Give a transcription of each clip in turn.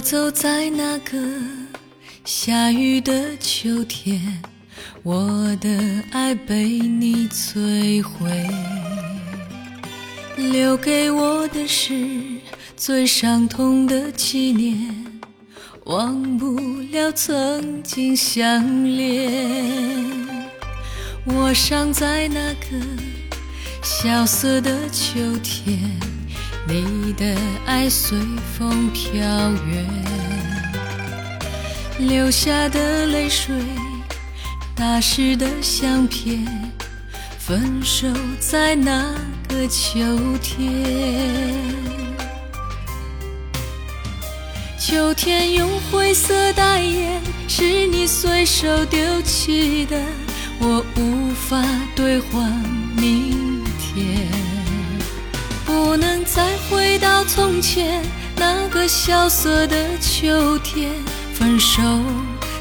走在那个下雨的秋天，我的爱被你摧毁，留给我的是最伤痛的纪念，忘不了曾经相恋。我伤在那个萧瑟的秋天，你的爱随风飘远，流下的泪水，打湿的相片，分手在那个秋天。秋天用灰色代言，是你随手丢弃的。我无法兑换明天，不能再从前那个萧瑟的秋天，分手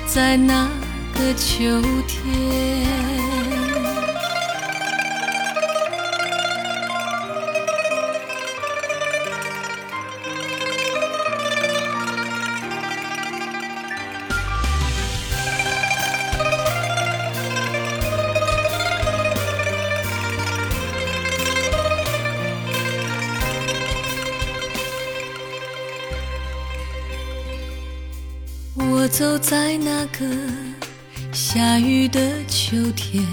在那个秋天。走在那个下雨的秋天，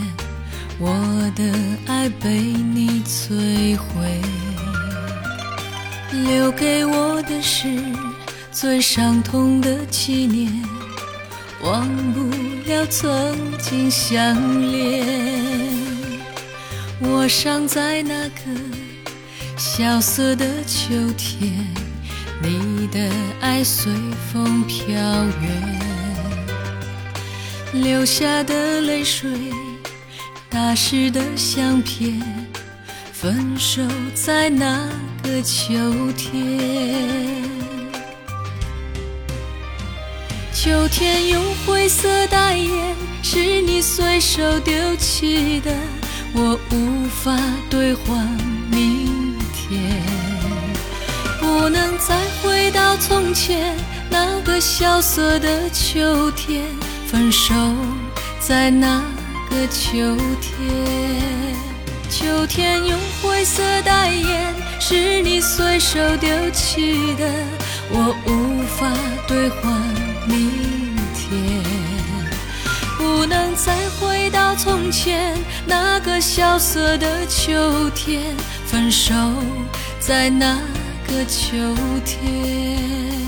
我的爱被你摧毁，留给我的是最伤痛的纪念，忘不了曾经相恋。我伤在那个萧瑟的秋天。你的爱随风飘远，流下的泪水，打湿的相片，分手在那个秋天。秋天用灰色代言，是你随手丢弃的，我无法兑换从前那个萧瑟的秋天，分手在那个秋天。秋天用灰色代言，是你随手丢弃的，我无法兑换明天。不能再回到从前那个萧瑟的秋天，分手在那。个秋天。